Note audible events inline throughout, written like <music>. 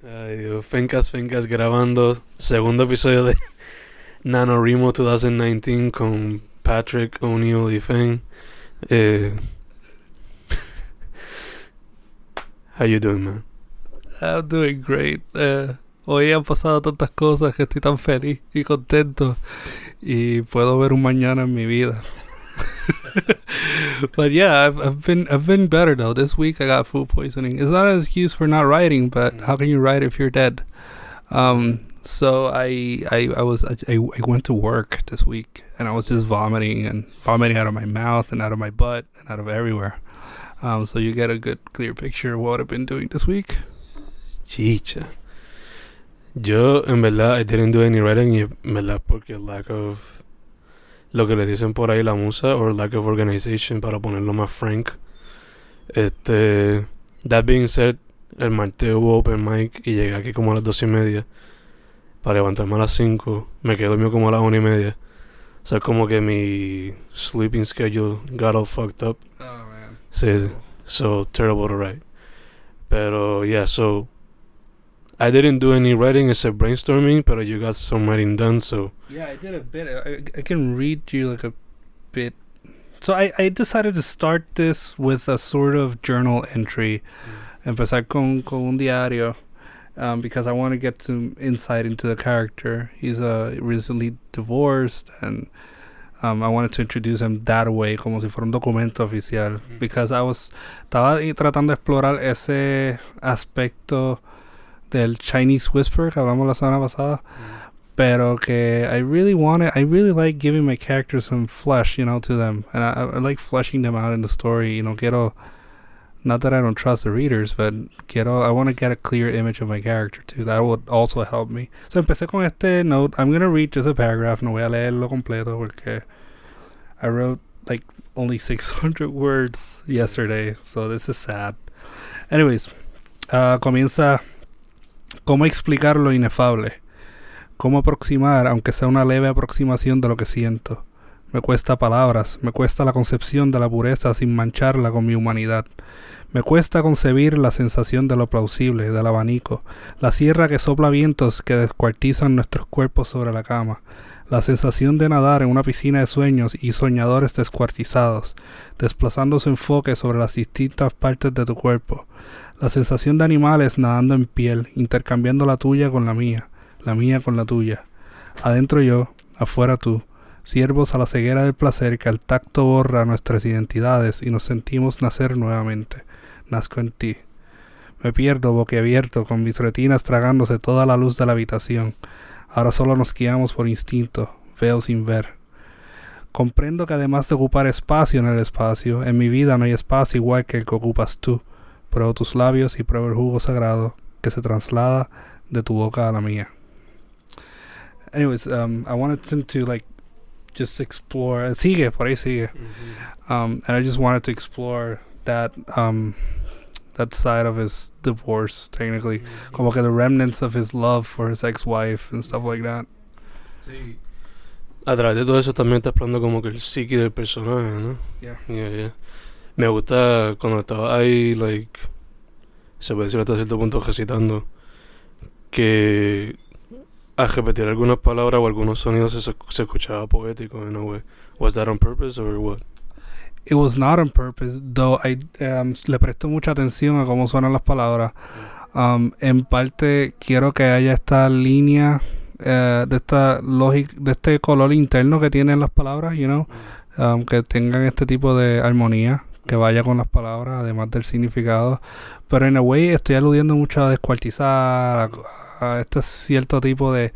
Ay, Dios, Fencas Fencas grabando segundo episodio de <laughs> NaNoWriMo 2019 con Patrick O'Neill y Fen. Eh, <laughs> how you doing, man? I'm doing great. Eh, hoy han pasado tantas cosas que estoy tan feliz y contento y puedo ver un mañana en mi vida. <laughs> but yeah, I've, I've been I've been better though. This week I got food poisoning. It's not an excuse for not writing, but how can you write if you're dead? Um, so I I I was I, I went to work this week and I was just vomiting and vomiting out of my mouth and out of my butt and out of everywhere. Um, so you get a good clear picture of what I've been doing this week. Chicha. Yo, en verdad, I didn't do any writing en verdad porque lack of lo que le dicen por ahí la musa or lack of organization para ponerlo más frank. Este, that being said, el martes hubo open mic y llegué aquí como a las dos y media para levantarme a las cinco. Me quedé dormido como a las una y media. O sea, como que mi sleeping schedule got all fucked up. Oh man. Sí, so terrible to write. Pero yeah, so I didn't do any writing except brainstorming, but you got some writing done, so Yeah, I did a bit. I, I can read you like a bit. So I, I decided to start this with a sort of journal entry. Empezar con, con un diario. Um, because I want to get some insight into the character. He's uh, recently divorced, and um, I wanted to introduce him that way, como si fuera un documento oficial. Mm. Because I was estaba tratando de explorar ese aspecto del Chinese Whisper que hablamos la semana pasada. pero que I really want it. I really like giving my characters some flesh, you know, to them, and I, I like fleshing them out in the story. You know, quiero not that I don't trust the readers, but quiero I want to get a clear image of my character too. That would also help me. So empecé con este note. I'm gonna read just a paragraph. No voy a leerlo completo porque I wrote like only <laughs> 600 words yesterday, so this is sad. Anyways, uh, comienza cómo explicar lo inefable cómo aproximar, aunque sea una leve aproximación de lo que siento. Me cuesta palabras, me cuesta la concepción de la pureza sin mancharla con mi humanidad. Me cuesta concebir la sensación de lo plausible, del abanico, la sierra que sopla vientos que descuartizan nuestros cuerpos sobre la cama, la sensación de nadar en una piscina de sueños y soñadores descuartizados, desplazando su enfoque sobre las distintas partes de tu cuerpo, la sensación de animales nadando en piel, intercambiando la tuya con la mía, la mía con la tuya. Adentro yo, afuera tú, siervos a la ceguera del placer que al tacto borra nuestras identidades y nos sentimos nacer nuevamente. Nazco en ti. Me pierdo boquiabierto con mis retinas tragándose toda la luz de la habitación. Ahora solo nos guiamos por instinto, veo sin ver. Comprendo que además de ocupar espacio en el espacio, en mi vida no hay espacio igual que el que ocupas tú. Pruebo tus labios y pruebo el jugo sagrado que se traslada de tu boca a la mía. Anyways, um, I wanted him to like just explore. Sigue, por ahí sigue. Um, and I just wanted to explore that um, that side of his divorce, technically, como que the remnants of his love for his ex-wife and stuff like that. Sí. A través de todo eso también está explorando como que el psique del personaje, ¿no? Yeah. Yeah, yeah. Me gusta cuando estaba ahí, like, se puede decir hasta cierto punto recitando, que al repetir algunas palabras o algunos sonidos se, se escuchaba poético en a way. Was that on purpose or what? It was not on purpose, though I um, le presto mucha atención a cómo suenan las palabras. Um, en parte quiero que haya esta línea eh, de esta lógica, de este color interno que tienen las palabras, you know, um, que tengan este tipo de armonía que vaya con las palabras, además del significado. Pero en a way estoy aludiendo mucho a descuartizar, a, este cierto tipo de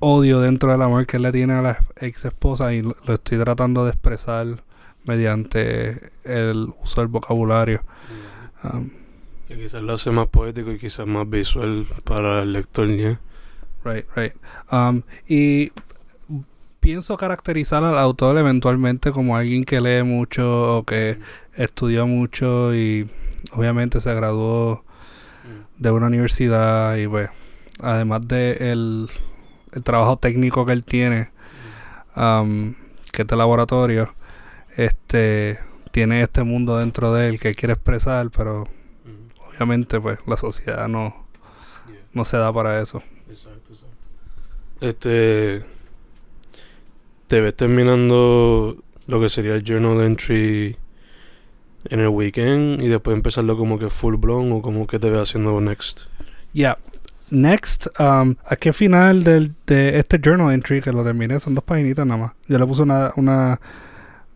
odio dentro del amor que él le tiene a la ex esposa y lo estoy tratando de expresar mediante el uso del vocabulario. Um, Que quizás lo hace más poético y quizás más visual para el lector, ¿ya? Right, right. Um, y pienso caracterizar al autor eventualmente como alguien que lee mucho o que estudió mucho y obviamente se graduó de una universidad y pues además de el, el trabajo técnico que él tiene um, que es de laboratorio este tiene este mundo dentro de él que quiere expresar pero obviamente pues la sociedad no no se da para eso. Exacto, exacto. Este. Te ves terminando lo que sería el journal entry en el weekend y después empezarlo como que full blown o como que te ves haciendo next. Ya. Next, um, ¿a qué final del, de este journal entry que lo terminé? Son dos paginitas nada más. Yo le puse una, una,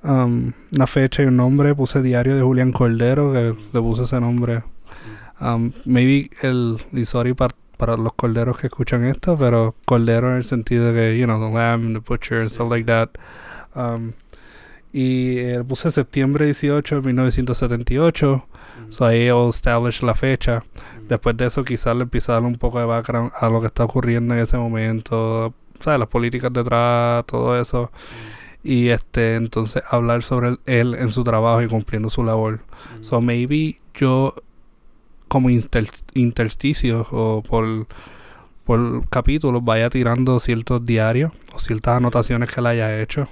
um, una fecha y un nombre. Puse diario de Julián Cordero, que le puse ese nombre. Um, maybe el, y sorry para, para los corderos que escuchan esto, pero cordero en el sentido de que, you know, the lamb, the butcher, and stuff like that. Um, y eh, puse septiembre 18 de 1978. So ahí I'll establish la fecha. Después de eso quizás le empieza a dar un poco de background a lo que está ocurriendo en ese momento. ¿Sabes? Las políticas detrás, todo eso. Y este, entonces hablar sobre él en su trabajo y cumpliendo su labor. So maybe yo como inter intersticio o por, por capítulos vaya tirando ciertos diarios o ciertas anotaciones que él haya hecho.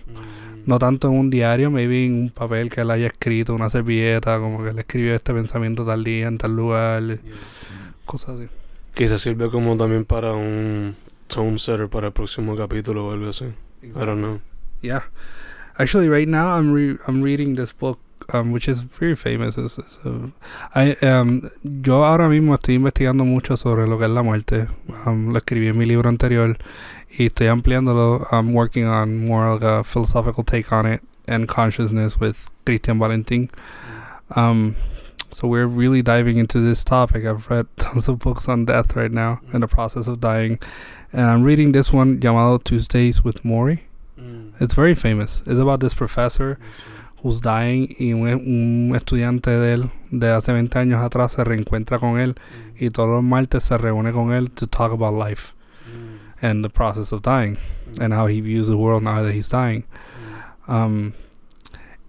No tanto en un diario, maybe en un papel que él haya escrito, una servilleta, como que él escribió este pensamiento tal día, en tal lugar, cosas así. Quizás sirve como también para un tone setter para el próximo capítulo o algo así. I don't know. Yeah. Actually, right now I'm re I'm reading this book, um, which is very famous. It's, it's a- I, um, yo ahora mismo estoy investigando mucho sobre lo que es la muerte. Um, lo escribí en mi libro anterior y estoy ampliándolo. I'm working on more like a philosophical take on it and consciousness with Christian Valentin. Um, so we're really diving into this topic. I've read <laughs> tons of books on death right now in the process of dying, and I'm reading this one llamado Tuesdays with Maury. It's very famous. It's about this professor who's dying y un, un estudiante de él de hace 20 años atrás se reencuentra con él mm. y todos los martes se reúne con él to talk about life mm. and the process of dying and how he views the world now that he's dying. Um,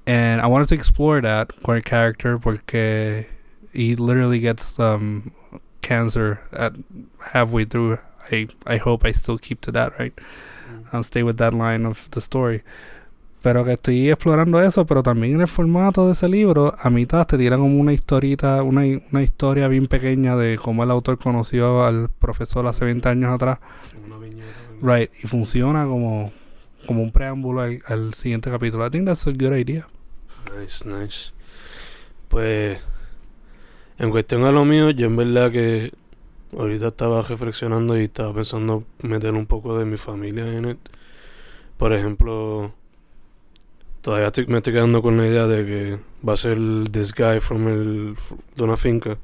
and I wanted to explore that con el character porque he literally gets um, cancer at halfway through. I I hope I still keep to that right. I'll stay with that line of the story. Pero que estoy explorando eso, pero también en el formato de ese libro, a mitad te tiran como una historita, una, una historia bien pequeña de cómo el autor conoció al profesor hace 20 años atrás. Una viñeta. Right, y funciona como, como un preámbulo al, al siguiente capítulo. I think that's a good idea. Nice, nice. Pues, en cuestión a lo mío, yo en verdad que ahorita estaba reflexionando y estaba pensando meter un poco de mi familia en it. Por ejemplo, todavía estoy- me estoy quedando con la idea de que va a ser this guy from el, de una finca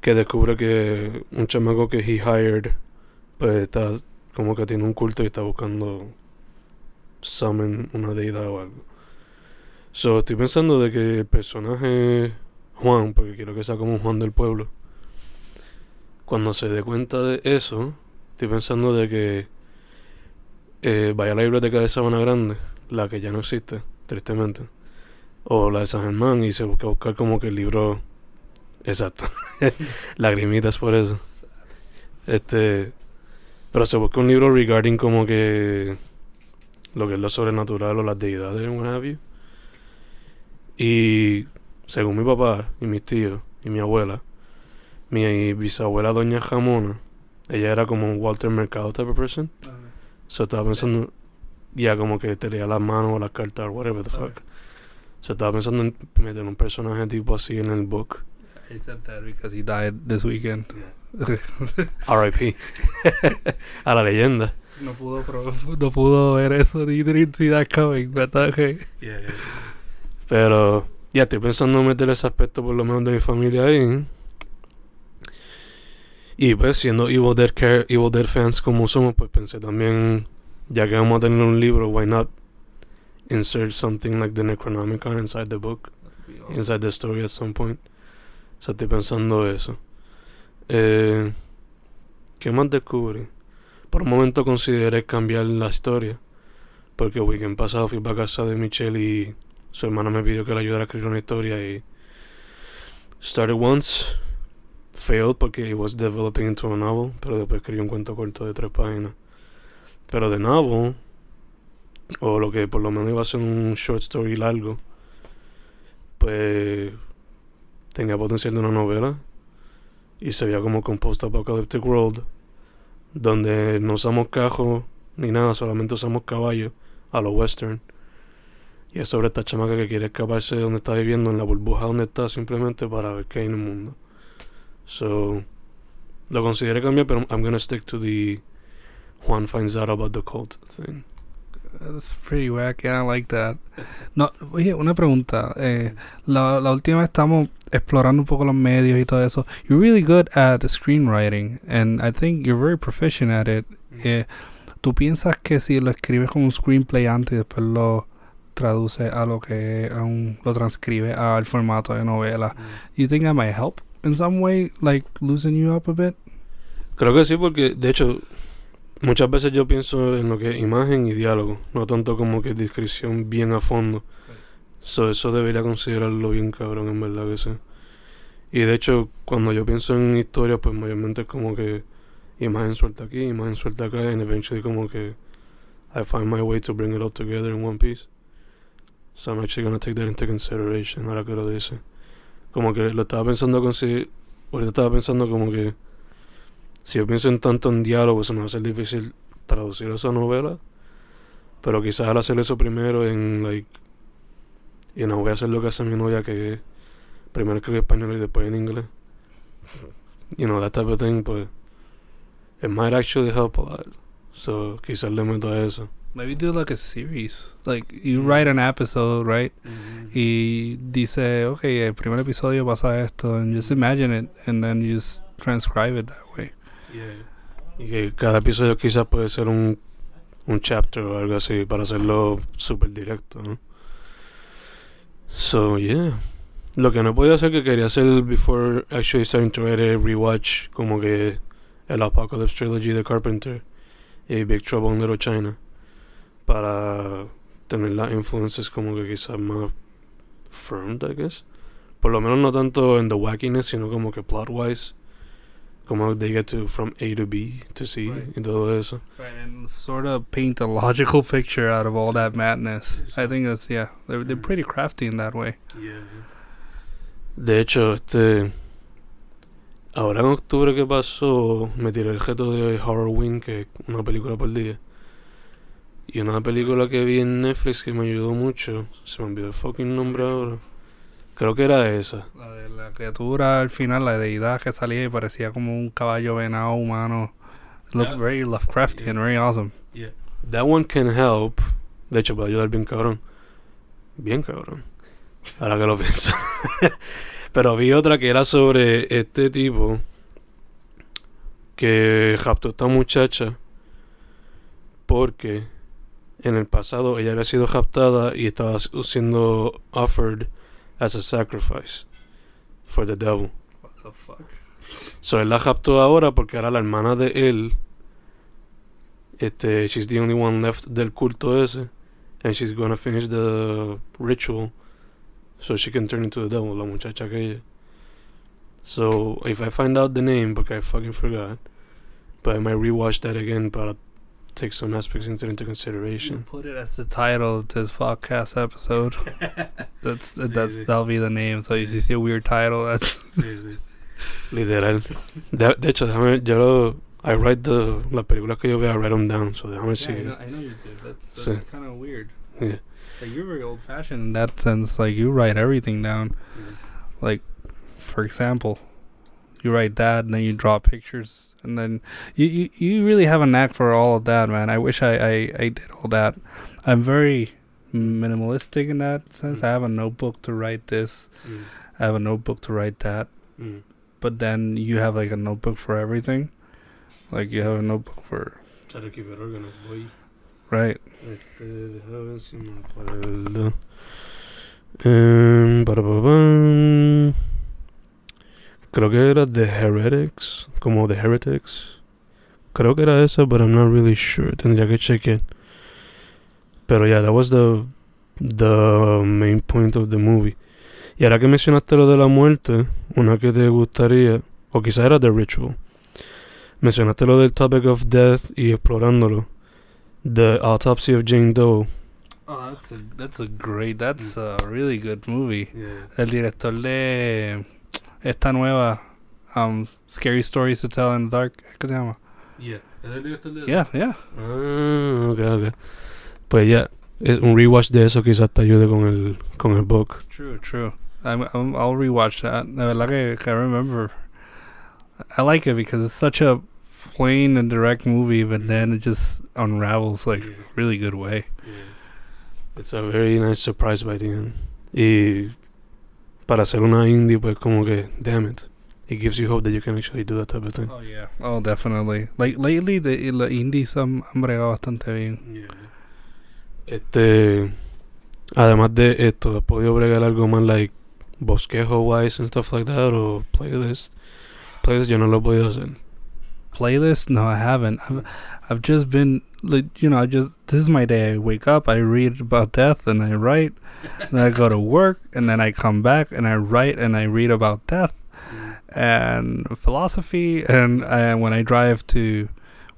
que descubre que un chamaco que he hired pues está como que tiene un culto y está buscando summon una deidad o algo. So, estoy pensando de que el personaje Juan, porque quiero que sea como un Juan del pueblo, cuando se dé cuenta de eso, estoy pensando de que eh, vaya a la biblioteca de Sabana Grande, la que ya no existe, tristemente, o la de San Germán, y se busca buscar como que el libro exacto, <laughs> lagrimitas por eso. Este, pero se busca un libro regarding como que lo que es lo sobrenatural o las deidades what have you. Y según mi papá y mis tíos y mi abuela, mi bisabuela doña Jamona, ella era como un Walter Mercado type of person. So estaba pensando, ya como que te leía las manos o las cartas or whatever the fuck. So estaba pensando en meter un personaje tipo así en el book. I said that because he died this weekend. R.I.P. <laughs> a la leyenda. no pudo no pudo ver eso ni see that coming, but okay. Pero ya estoy pensando en meter ese aspecto por lo menos de mi familia ahí. Y pues siendo Evil Dead, care- Evil Dead fans como somos, pues pensé también, ya que vamos a tener un libro, why not insert something like the Necronomicon inside the book, inside the story at some point. O sea, estoy pensando eso. Eh, ¿Qué más descubrí? Por un momento consideré cambiar la historia. Porque el weekend pasado fui para casa de Michelle y su hermana me pidió que le ayudara a escribir una historia y started once, failed porque it was developing into a novel, pero después escribí un cuento corto de tres páginas. Pero de novel, o lo que por lo menos iba a ser un short story largo, pues tenía potencial de una novela y se veía como con post-apocalyptic world, donde no usamos cajos ni nada, solamente usamos caballos a lo western. Y es sobre esta chamaca que quiere escaparse de donde está viviendo, en la burbuja donde está, simplemente para ver qué hay en el mundo. So, lo consideré cambiar, pero I'm gonna stick to the Juan finds out about the cult thing. That's pretty wack, and I like that. No, oye, una pregunta. Eh, la, la última vez estamos explorando un poco los medios y todo eso. You're really good at screenwriting, and I think you're very proficient at it. Eh, ¿Tú piensas que si lo escribes con un screenplay antes y después lo traduce a lo que a un, lo transcribe al formato de novela, you think that might help in some way, like loosen you up a bit? Creo que sí, porque de hecho muchas veces yo pienso en lo que es imagen y diálogo, no tanto como que descripción bien a fondo. So, eso debería considerarlo bien cabrón, en verdad que sí. Y de hecho, cuando yo pienso en historias, pues mayormente es como que imagen suelta aquí, imagen suelta acá, and eventually como que I find my way to bring it all together in one piece. So I'm actually gonna take that into consideration, ahora que lo dice. Como que lo estaba pensando con si... Ahorita estaba pensando como que... Si yo pienso en tanto en diálogo, se me va a hacer difícil traducir esa novela. Pero quizás al hacer eso primero en, like... Y no voy a hacer lo que hace mi novia, que primero escribir español y después en inglés. You know, that type of thing, pues... It might actually help a lot. So, quizás le meto a eso. Maybe do like a series. Like you write an episode, right? Y dice, okay, el primer episodio pasa esto, and just imagine it, and then you just transcribe it that way. Yeah. Y que cada episodio quizás puede ser un, un chapter o algo así para hacerlo súper directo, ¿no? So, yeah. Lo que no podía hacer que quería hacer before actually starting to a rewatch como que el Apocalypse Trilogy de Carpenter y Big Trouble in Little China para tener las influencias como que quizás más firmed, I guess. Por lo menos no tanto en the wackiness, sino como que plot wise. Como they get to from A to B to C Right. y todo eso. Right, and sort of paint a logical picture out of all that madness. I think that's yeah, they're they're pretty crafty in that way. De hecho, este. Ahora en octubre que pasó, me tiré el reto de Horror Wing, que es una película por día. Y una película que vi en Netflix que me ayudó mucho. Se me olvidó el fucking nombre ahora. Creo que era esa. La de la criatura al final, la deidad que salía y parecía como un caballo venado humano. Looked Yeah. very Lovecraftian, very awesome. That one can help. De hecho, puede ayudar bien cabrón. Bien cabrón. Ahora que lo <laughs> pienso. Pero vi otra que era sobre este tipo que raptó a esta muchacha porque en el pasado ella había sido raptada y estaba siendo offered as a sacrifice for the devil. What the fuck? So él la raptó ahora porque era la hermana de él. Este, she's the only one left del culto ese. And she's gonna finish the ritual. So she can turn into the devil, la muchacha aquella. So if I find out the name, porque I fucking forgot. But I might rewatch that again para take some aspects into, into You consideration. put it as the title of this podcast episode. <laughs> That's that's sí. that'll be the name. So if you see a weird title, that's Literal. De, de hecho, déjame, yo lo, I write the, las películas que yo veo, I write them down. So déjame Yeah, I see. know, I know you did. That's that's kind of weird. Yeah. Like you're very old fashioned in that sense. Like you write everything down. Mm. Like, for example, you write that, and then you draw pictures, and then you you, you really have a knack for all of that, man. I wish I, I I did all that. I'm very minimalistic in that sense. Mm. I have a notebook to write this. Mm. I have a notebook to write that. Mm. But then you have like a notebook for everything. Like you have a notebook for Try to keep it organized, boy. right. Este, Creo que era The Heretics, como The Heretics. Creo que era esa, but I'm not really sure. Tendría que chequear. Pero yeah, that was the the main point of the movie. Y ahora que mencionaste lo de la muerte, una que te gustaría, o quizá era The Ritual. Mencionaste lo del topic of death y explorándolo. The Autopsy of Jane Doe. Oh, that's a that's a great. That's a really good movie. Yeah. El director de esta nueva um, Scary Stories to Tell in the Dark. ¿Qué se llama? Yeah. ¿Es el director de Yeah, yeah. Ah, ok, ok. Pues ya, es un rewatch de eso quizás te ayude con el, con el book. True, true. I'm, I'm, I'll rewatch that. La verdad que, que I remember. I like it because it's such a plain and direct movie, but then it just unravels like Yeah. really good way. It's a very nice surprise by the end. Y para hacer una indie, pues como que, damn it. It gives you hope that you can actually do that type of thing. Oh yeah. Oh, definitely. Like lately, the la indies han, han bregado bastante bien. Este, además de esto, ¿has podido bregar algo más like bosquejo wise and stuff like that o playlist? Playlist yo no lo he podido hacer. Playlist? No, I haven't. I've I've just been like you know I just this is my day. I wake up, I read about death, and I write. <laughs> then I go to work, and then I come back and I write and I read about death mm. and philosophy. And I, when I drive to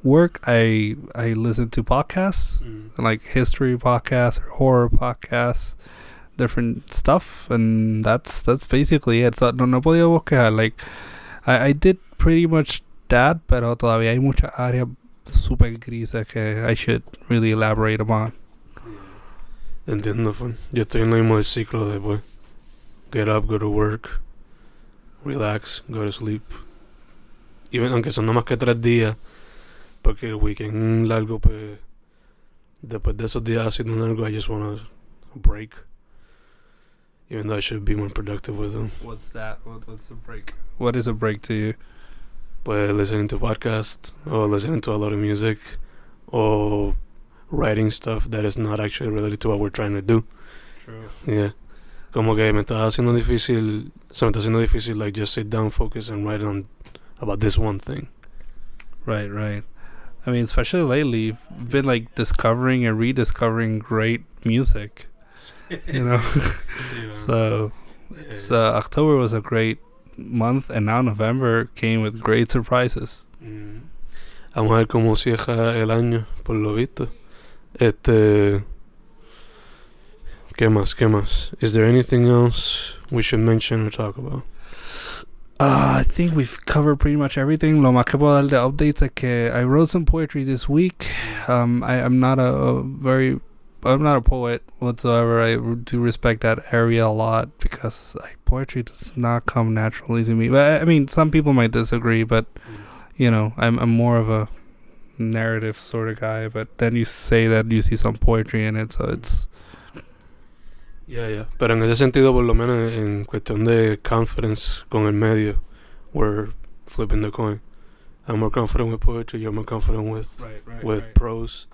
work, I I listen to podcasts mm. like history podcasts or horror podcasts, different stuff, and that's that's basically it. So no no podía buscar like I I did pretty much that, pero todavía hay mucha área super grises que I should really elaborate upon. Entiendo, fun. Yo estoy en lo mismo ciclo de pues, get up, go to work, relax, go to sleep. Even, aunque son no más que tres días, porque el weekend largo, pues, después de esos días haciendo algo, I just want a break. Even though I should be more productive with them. What's that? What, what's the break? What is a break to you? Pues, listening to podcasts, or listening to a lot of music, or writing stuff that is not actually related to what we're trying to do. True. Yeah. Como que me está haciendo difícil, se me está haciendo difícil, like, just sit down, focus, and write on about this one thing. Right, right. I mean, especially lately, you've been like discovering and rediscovering great music. You <laughs> know, <laughs> so it's uh, October was a great month, and now November came with great surprises. Mm. Vamos a ver cómo cierra el año, por lo visto. Este. ¿Qué más? ¿Qué más? Is there anything else we should mention or talk about? Uh, I think we've covered pretty much everything. Lo más que puedo dar de updates es que I wrote some poetry this week. Um, I, I'm not a, a very, I'm not a poet whatsoever. I do respect that area a lot because like poetry does not come naturally to me. But I mean, some people might disagree, but you know, I'm I'm more of a narrative sort of guy. But then you say that you see some poetry in it, so it's Yeah, yeah. Pero en ese sentido, por lo menos en cuestión de confidence con el medio, we're flipping the coin. I'm more confident with poetry, you're more confident with right, right, with prose.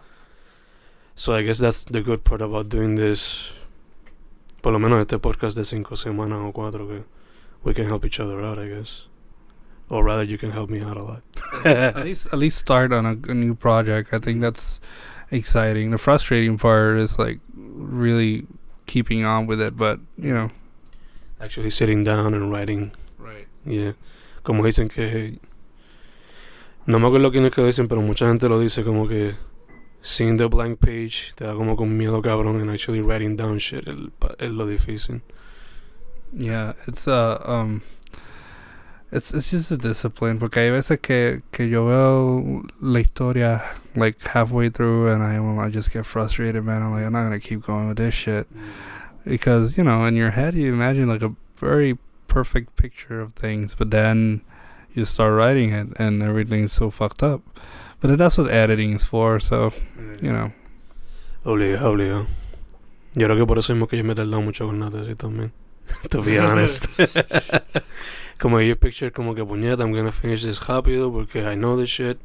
So I guess that's the good part about doing this. Por lo menos este podcast de cinco semanas o cuatro que we can help each other out, I guess. Or rather, you can help me out a lot. at least at least start on a, a new project. I think that's exciting. The frustrating part is like really keeping on with it, but you know. Actually sitting down and writing, Right. yeah. Como dicen que... No me acuerdo quién es que dicen, pero mucha gente lo dice como que... Seeing the blank page te da como con miedo cabrón and actually writing down shit el, es lo difícil. Yeah, it's uh um it's it's just a discipline porque hay veces que que yo veo la historia like halfway through and I I just get frustrated, man. I'm like I'm not gonna keep going with this shit because you know in your head you imagine like a very perfect picture of things, but then you start writing it and everything's so fucked up. But that's what editing is for, so you know. Obligado, obligado. Yo creo que por eso mismo que yo me he tardado mucho con la tesis también. <laughs> to be <laughs> honest. <laughs> como yo picture como que puñeta, I'm gonna finish this rápido porque I know this shit.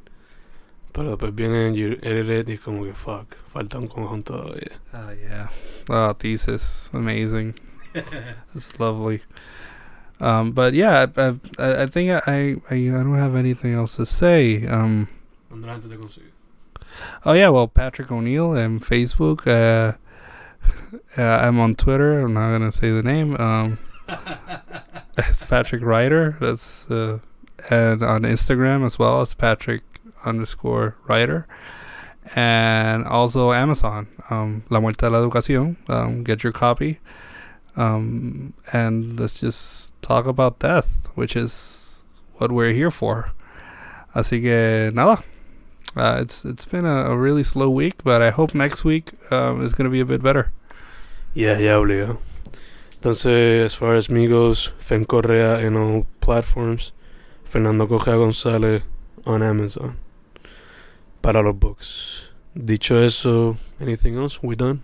Pero después viene you edit it y es como que fuck, falta un conjunto todavía. Oh yeah. Oh, thesis, amazing. it's lovely. Um, but yeah, I, I, I think I, I I don't have anything else to say. Um, ¿Dónde la gente te oh yeah, well Patrick O'Neill and Facebook. Uh, uh, I'm on Twitter. I'm not gonna say the name. Um, <laughs> it's Patrick Ryder. That's uh, and on Instagram as well as Patrick underscore Ryder, and also Amazon. Um, La Muerte de la Educación. Um, get your copy. Um, and let's just talk about death, which is what we're here for. Así que nada. Uh, it's it's been a, a, really slow week, but I hope next week um, is going to be a bit better. Yeah, yeah, obligado. Entonces, as far as me goes, Fen Correa in all platforms, Fernando Correa González on Amazon. Para los books. Dicho eso, anything else? We done?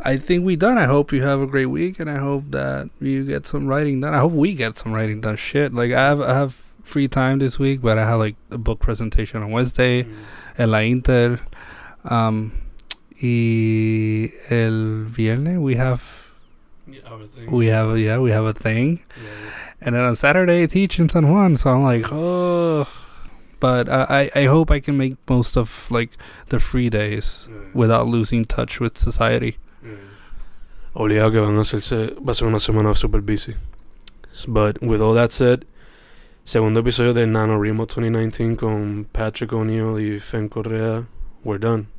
I think we done. I hope you have a great week, and I hope that you get some writing done. I hope we get some writing done. Shit, like I have, I have free time this week, but I have like a book presentation on Wednesday mm. en la Intel. Um, y el viernes we have yeah, we have yeah we have a thing, yeah, yeah. and then on Saturday I teach in San Juan. So I'm like, oh but I, I hope I can make most of like the free days without losing touch with society. Obligado que van a hacerse, va a ser una semana super busy. But with all that said, segundo episodio de NaNoWriMo 2019 con Patrick O'Neill y Fen Correa, we're done.